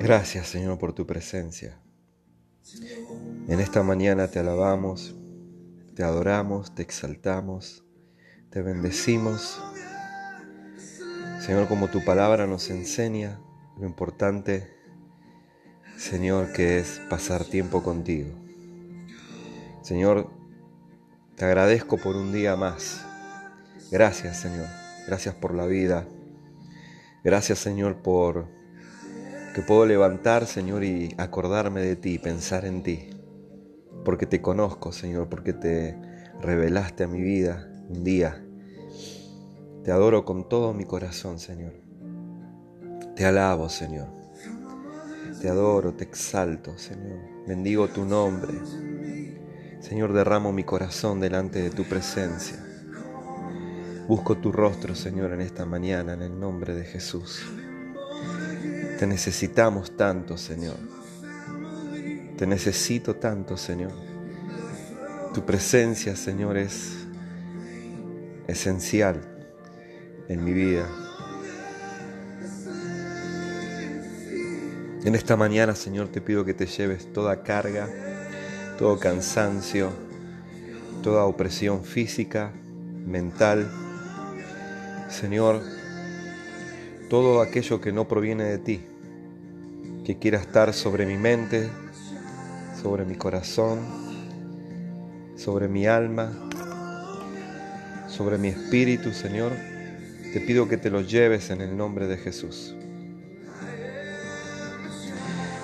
Gracias Señor por tu presencia. En esta mañana te alabamos, te adoramos, te exaltamos, te bendecimos. Señor, como tu palabra nos enseña lo importante, Señor, que es pasar tiempo contigo. Señor, te agradezco por un día más. Gracias, Señor. Gracias por la vida. Gracias, Señor, por que puedo levantar, Señor, y acordarme de ti, pensar en ti, porque te conozco, Señor, porque te revelaste a mi vida un día. Te adoro con todo mi corazón, Señor. Te alabo, Señor. Te adoro, te exalto, Señor. Bendigo tu nombre. Señor, derramo mi corazón delante de tu presencia. Busco tu rostro, Señor, en esta mañana, en el nombre de Jesús. Te necesitamos tanto, Señor. Te necesito tanto, Señor. Tu presencia, Señor, es esencial en mi vida. En esta mañana, Señor, te pido que te lleves toda carga, todo cansancio, toda opresión física, mental. Señor, todo aquello que no proviene de ti que quiera estar sobre mi mente, sobre mi corazón, sobre mi alma, sobre mi espíritu, Señor. Te pido que te lo lleves en el nombre de Jesús.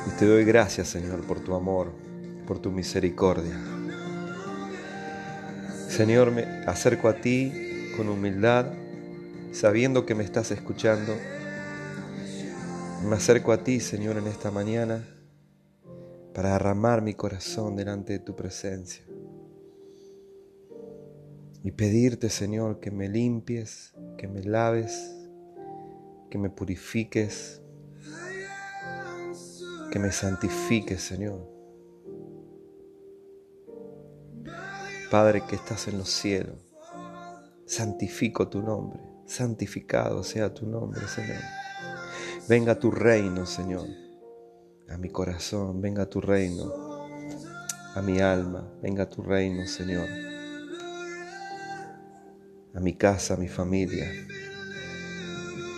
Y te doy gracias, Señor, por tu amor, por tu misericordia. Señor, me acerco a ti con humildad, sabiendo que me estás escuchando me acerco a ti, Señor, en esta mañana para derramar mi corazón delante de tu presencia y pedirte, Señor, que me limpies, que me laves, que me purifiques, que me santifiques, Señor. Padre que estás en los cielos, santifico tu nombre, santificado sea tu nombre, Señor. Venga tu reino, Señor, a mi corazón, venga tu reino, a mi alma, venga tu reino, Señor, a mi casa, a mi familia.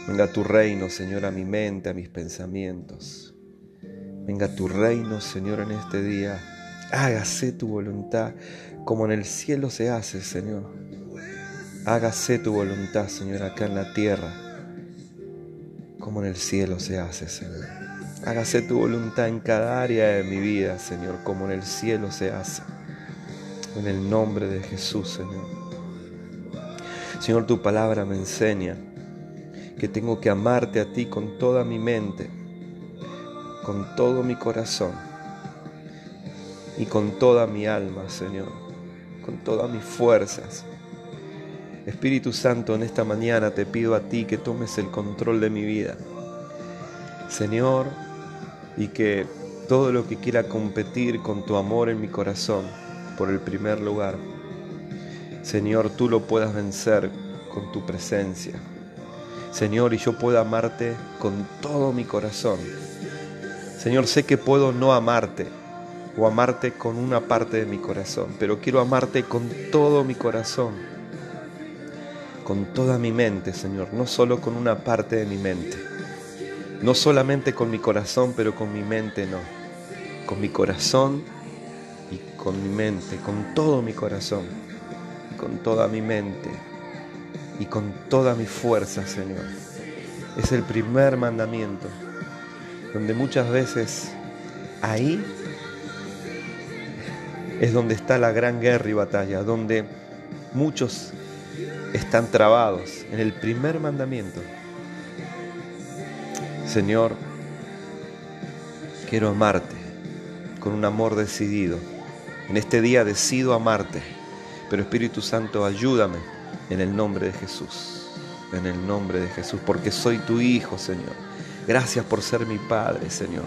Venga tu reino, Señor, a mi mente, a mis pensamientos. Venga tu reino, Señor, en este día. Hágase tu voluntad como en el cielo se hace, Señor. Hágase tu voluntad, Señor, acá en la tierra como en el cielo se hace, Señor. Hágase tu voluntad en cada área de mi vida, Señor, como en el cielo se hace. En el nombre de Jesús, Señor. Señor, tu palabra me enseña que tengo que amarte a ti con toda mi mente, con todo mi corazón y con toda mi alma, Señor, con todas mis fuerzas. Espíritu Santo, en esta mañana te pido a ti que tomes el control de mi vida. Señor, y que todo lo que quiera competir con tu amor en mi corazón por el primer lugar, Señor, tú lo puedas vencer con tu presencia. Señor, y yo puedo amarte con todo mi corazón. Señor, sé que puedo no amarte o amarte con una parte de mi corazón, pero quiero amarte con todo mi corazón con toda mi mente, Señor, no solo con una parte de mi mente. No solamente con mi corazón, pero con mi mente no. Con mi corazón y con mi mente, con todo mi corazón, y con toda mi mente y con toda mi fuerza, Señor. Es el primer mandamiento, donde muchas veces ahí es donde está la gran guerra y batalla, donde muchos están trabados en el primer mandamiento. Señor, quiero amarte con un amor decidido. En este día decido amarte, pero Espíritu Santo, ayúdame en el nombre de Jesús, en el nombre de Jesús, porque soy tu Hijo, Señor. Gracias por ser mi Padre, Señor.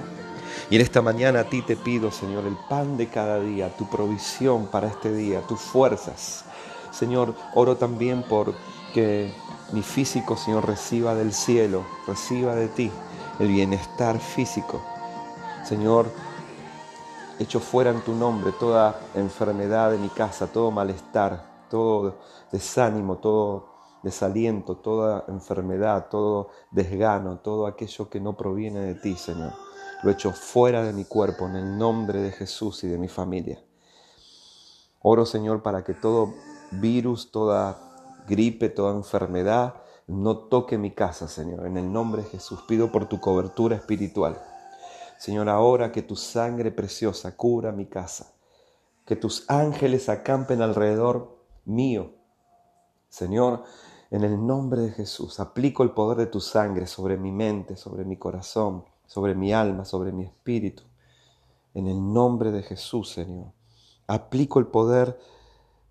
Y en esta mañana a ti te pido, Señor, el pan de cada día, tu provisión para este día, tus fuerzas, Señor, oro también por que mi físico, Señor, reciba del cielo, reciba de ti el bienestar físico Señor, echo fuera en tu nombre toda enfermedad de mi casa, todo malestar, todo desánimo, todo desaliento, toda enfermedad, todo desgano, todo aquello que no proviene de ti, Señor. Lo echo fuera de mi cuerpo en el nombre de Jesús y de mi familia. Oro, Señor, para que todo virus, toda gripe, toda enfermedad no toque mi casa, Señor. En el nombre de Jesús pido por tu cobertura espiritual. Señor, ahora que tu sangre preciosa cubra mi casa, que tus ángeles acampen alrededor mío. Señor, en el nombre de Jesús, aplico el poder de tu sangre sobre mi mente, sobre mi corazón, sobre mi alma, sobre mi espíritu. En el nombre de Jesús, Señor. Aplico el poder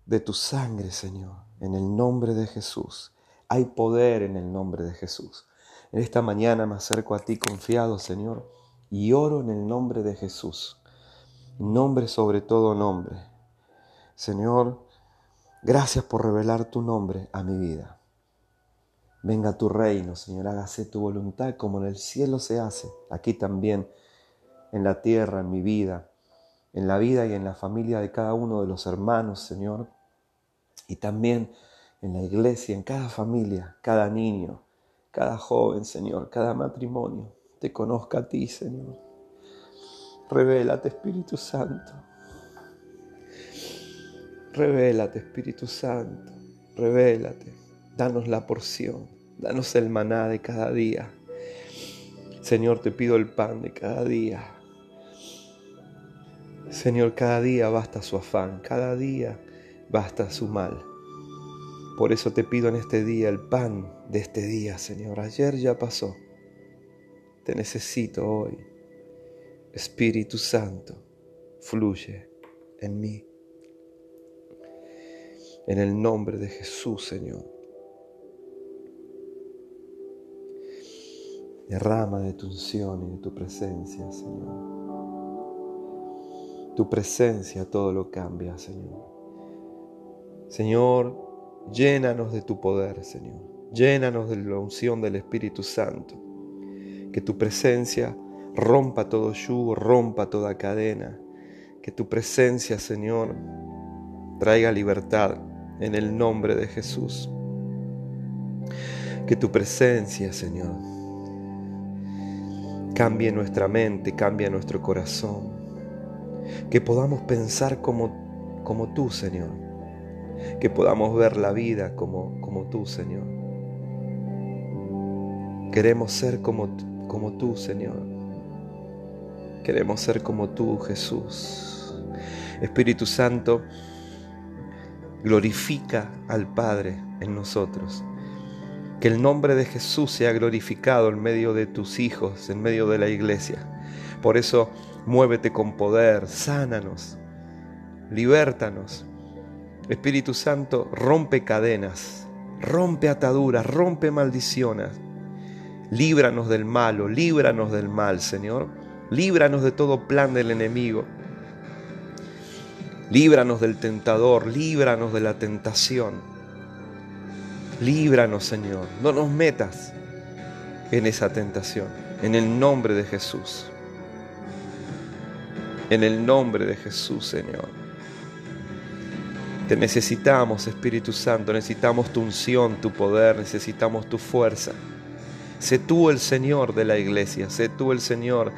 de tu sangre, Señor, en el nombre de Jesús. Hay poder en el nombre de Jesús. En esta mañana me acerco a ti confiado, Señor, y oro en el nombre de Jesús. Nombre sobre todo nombre. Señor, gracias por revelar tu nombre a mi vida. Venga tu reino, Señor, hágase tu voluntad como en el cielo se hace, aquí también, en la tierra, en mi vida, en la vida y en la familia de cada uno de los hermanos, Señor, y también en la iglesia, en cada familia, cada niño, cada joven, Señor, cada matrimonio, te conozca a ti, Señor. Revélate, Espíritu Santo. Revélate, Espíritu Santo. Revélate. Danos la porción, danos el maná de cada día. Señor, te pido el pan de cada día. Señor, cada día basta su afán, cada día basta su mal. Por eso te pido en este día el pan de este día, Señor. Ayer ya pasó. Te necesito hoy. Espíritu Santo, fluye en mí. En el nombre de Jesús, Señor. Derrama de tu unción y de tu presencia, Señor. Tu presencia todo lo cambia, Señor. Señor, llénanos de tu poder, Señor. Llénanos de la unción del Espíritu Santo. Que tu presencia rompa todo yugo, rompa toda cadena. Que tu presencia, Señor, traiga libertad en el nombre de Jesús. Que tu presencia, Señor, cambie nuestra mente, cambie nuestro corazón. Que podamos pensar como, como tú, Señor. Que podamos ver la vida como, como tú, Señor. Queremos ser como, como tú, Señor. Queremos ser como tú, Jesús. Espíritu Santo, glorifica al Padre en nosotros. Que el nombre de Jesús sea glorificado en medio de tus hijos, en medio de la iglesia. Por eso muévete con poder, sánanos, libértanos. Espíritu Santo, rompe cadenas, rompe ataduras, rompe maldiciones. Líbranos del malo, líbranos del mal, Señor. Líbranos de todo plan del enemigo. Líbranos del tentador, líbranos de la tentación. Líbranos, Señor. No nos metas en esa tentación. En el nombre de Jesús. En el nombre de Jesús, Señor. Te necesitamos, Espíritu Santo. Necesitamos tu unción, tu poder. Necesitamos tu fuerza. Sé tú el Señor de la iglesia. Sé tú el Señor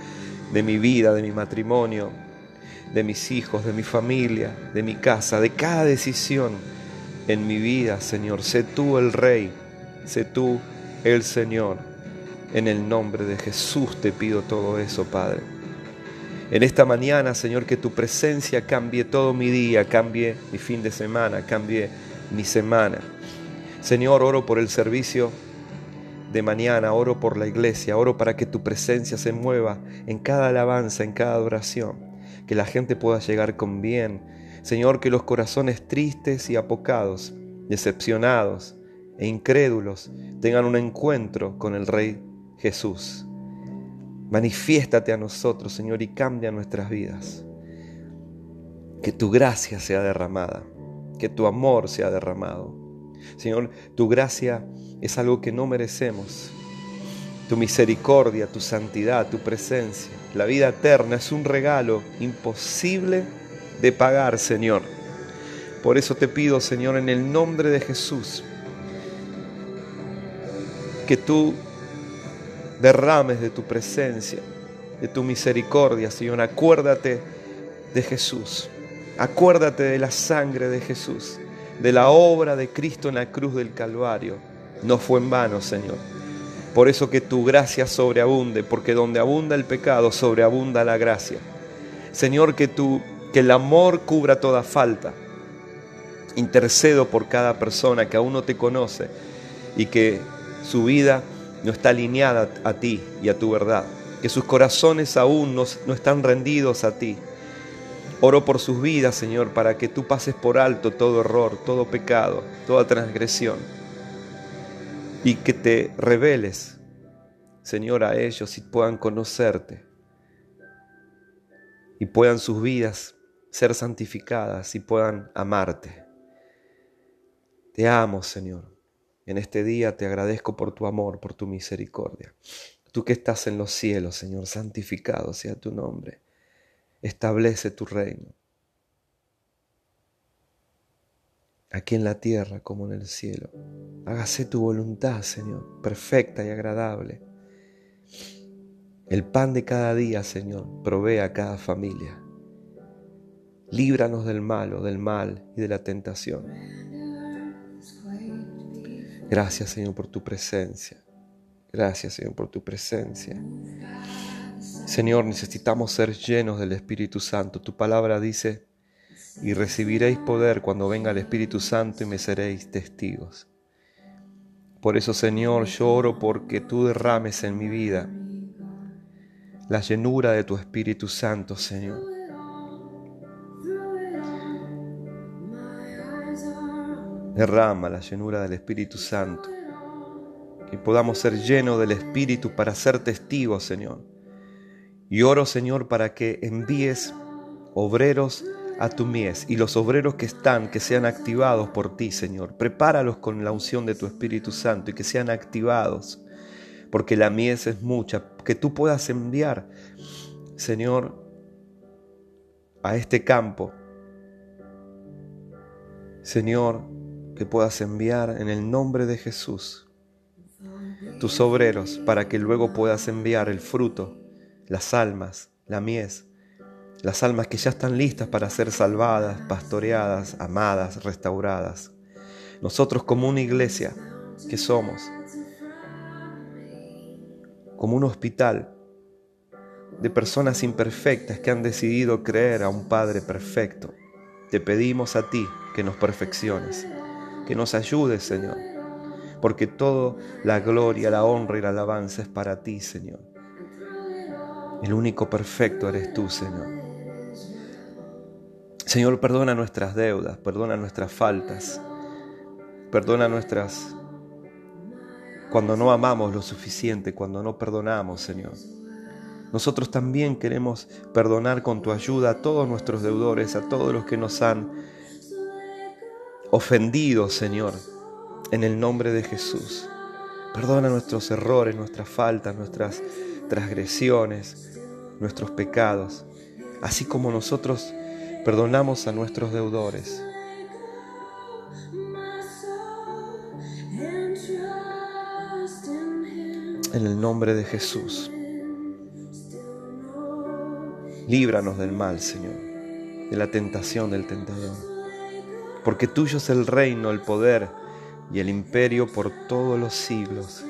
de mi vida, de mi matrimonio, de mis hijos, de mi familia, de mi casa, de cada decisión en mi vida, Señor. Sé tú el Rey, sé tú el Señor. En el nombre de Jesús te pido todo eso, Padre. En esta mañana, Señor, que tu presencia cambie todo mi día, cambie mi fin de semana, cambie mi semana. Señor, oro por el servicio de mañana, oro por la iglesia, oro para que tu presencia se mueva en cada alabanza, en cada adoración, que la gente pueda llegar con bien, Señor, que los corazones tristes y apocados, decepcionados e incrédulos tengan un encuentro con el Rey Jesús. Manifiéstate a nosotros, Señor, y cambia nuestras vidas. Que tu gracia sea derramada, que tu amor sea derramado. Señor, tu gracia es algo que no merecemos. tu misericordia, tu santidad, tu presencia. La vida eterna es un regalo imposible de pagar, Señor. Por eso te pido, Señor, en el nombre de Jesús, que tú derrames de tu presencia, de tu misericordia, Señor. Acuérdate de Jesús. Acuérdate de la sangre de Jesús, de la obra de Cristo en la cruz del Calvario. No fue en vano, Señor. Por eso que tu gracia sobreabunde, porque donde abunda el pecado, sobreabunda la gracia. Señor, que, tu, que el amor cubra toda falta. Intercedo por cada persona que aún no te conoce y que su vida no está alineada a ti y a tu verdad. Que sus corazones aún no, no están rendidos a ti. Oro por sus vidas, Señor, para que tú pases por alto todo error, todo pecado, toda transgresión y que te reveles, Señor, a ellos y puedan conocerte y puedan sus vidas ser santificadas y puedan amarte. Te amo, Señor. En este día te agradezco por tu amor, por tu misericordia. Tú que estás en los cielos, Señor, santificado sea tu nombre. Establece tu reino. aquí en la tierra como en el cielo. Hágase tu voluntad, Señor, perfecta y agradable. El pan de cada día, Señor, provee a cada familia. Líbranos del malo, del mal y de la tentación. Gracias, Señor, por tu presencia. Gracias, Señor, por tu presencia. Señor, necesitamos ser llenos del Espíritu Santo. Tu palabra dice, y recibiréis poder cuando venga el Espíritu Santo y me seréis testigos. Por eso, Señor, yo oro porque tú derrames en mi vida la llenura de tu Espíritu Santo, Señor. Derrama la llenura del Espíritu Santo. Que podamos ser llenos del Espíritu para ser testigos, Señor. Y oro, Señor, para que envíes obreros a tu mies y los obreros que están, que sean activados por ti, Señor. Prepáralos con la unción de tu Espíritu Santo y que sean activados, porque la mies es mucha, que tú puedas enviar, Señor, a este campo. Señor, que puedas enviar en el nombre de Jesús tus obreros para que luego puedas enviar el fruto, las almas, la mies las almas que ya están listas para ser salvadas, pastoreadas, amadas, restauradas. Nosotros como una iglesia que somos, como un hospital de personas imperfectas que han decidido creer a un Padre perfecto, te pedimos a ti que nos perfecciones, que nos ayudes, Señor, porque toda la gloria, la honra y la alabanza es para ti, Señor. El único perfecto eres tú, Señor. Señor, perdona nuestras deudas, perdona nuestras faltas, perdona nuestras... cuando no amamos lo suficiente, cuando no perdonamos, Señor. Nosotros también queremos perdonar con tu ayuda a todos nuestros deudores, a todos los que nos han ofendido, Señor, en el nombre de Jesús. Perdona nuestros errores, nuestras faltas, nuestras transgresiones, nuestros pecados, así como nosotros Perdonamos a nuestros deudores. En el nombre de Jesús. Líbranos del mal, Señor, de la tentación del tentador. Porque tuyo es el reino, el poder y el imperio por todos los siglos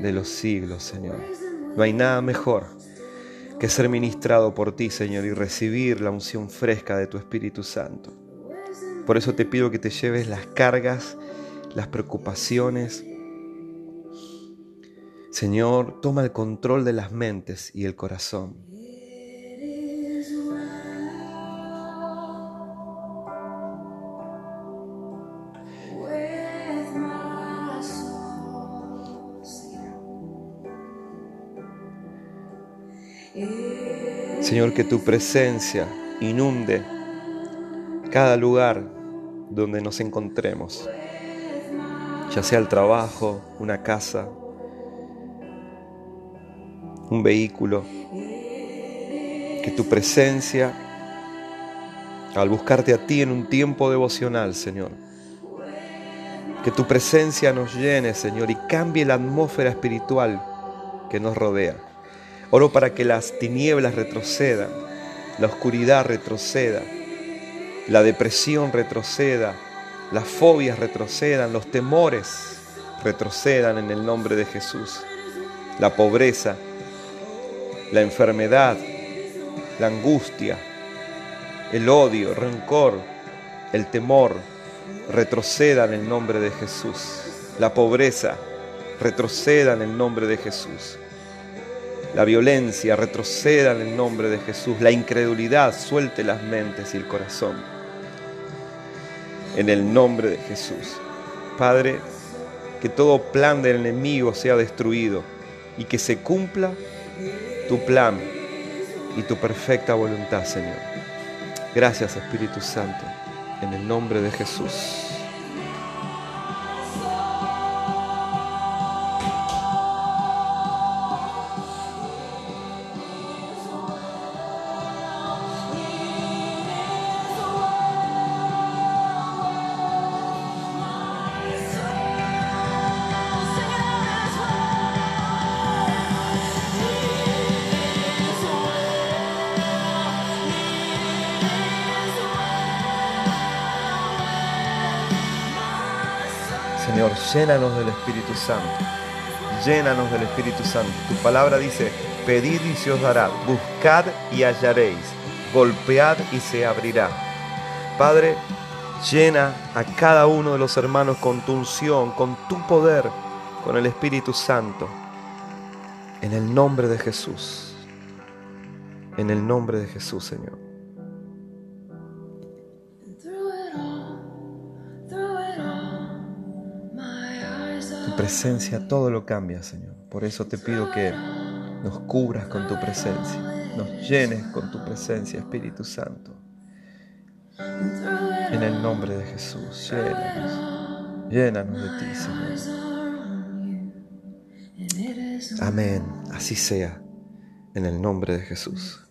de los siglos, Señor. No hay nada mejor que ser ministrado por ti, Señor, y recibir la unción fresca de tu Espíritu Santo. Por eso te pido que te lleves las cargas, las preocupaciones. Señor, toma el control de las mentes y el corazón. Señor, que tu presencia inunde cada lugar donde nos encontremos, ya sea el trabajo, una casa, un vehículo, que tu presencia, al buscarte a ti en un tiempo devocional, Señor, que tu presencia nos llene, Señor, y cambie la atmósfera espiritual que nos rodea. Oro para que las tinieblas retrocedan, la oscuridad retroceda, la depresión retroceda, las fobias retrocedan, los temores retrocedan en el nombre de Jesús. La pobreza, la enfermedad, la angustia, el odio, rencor, el temor, retroceda en el nombre de Jesús. La pobreza, retroceda en el nombre de Jesús. La violencia, retroceda en el nombre de Jesús. La incredulidad, suelte las mentes y el corazón. En el nombre de Jesús. Padre, que todo plan del enemigo sea destruido y que se cumpla tu plan y tu perfecta voluntad, Señor. Gracias, Espíritu Santo, en el nombre de Jesús. Llénanos del Espíritu Santo. Llénanos del Espíritu Santo. Tu palabra dice, pedid y se os dará, buscad y hallaréis, golpead y se abrirá. Padre, llena a cada uno de los hermanos con tu unción, con tu poder, con el Espíritu Santo. En el nombre de Jesús. En el nombre de Jesús, Señor. Presencia todo lo cambia, Señor. Por eso te pido que nos cubras con tu presencia, nos llenes con tu presencia, Espíritu Santo. En el nombre de Jesús, llénanos, llénanos de ti, Señor. Amén, así sea, en el nombre de Jesús.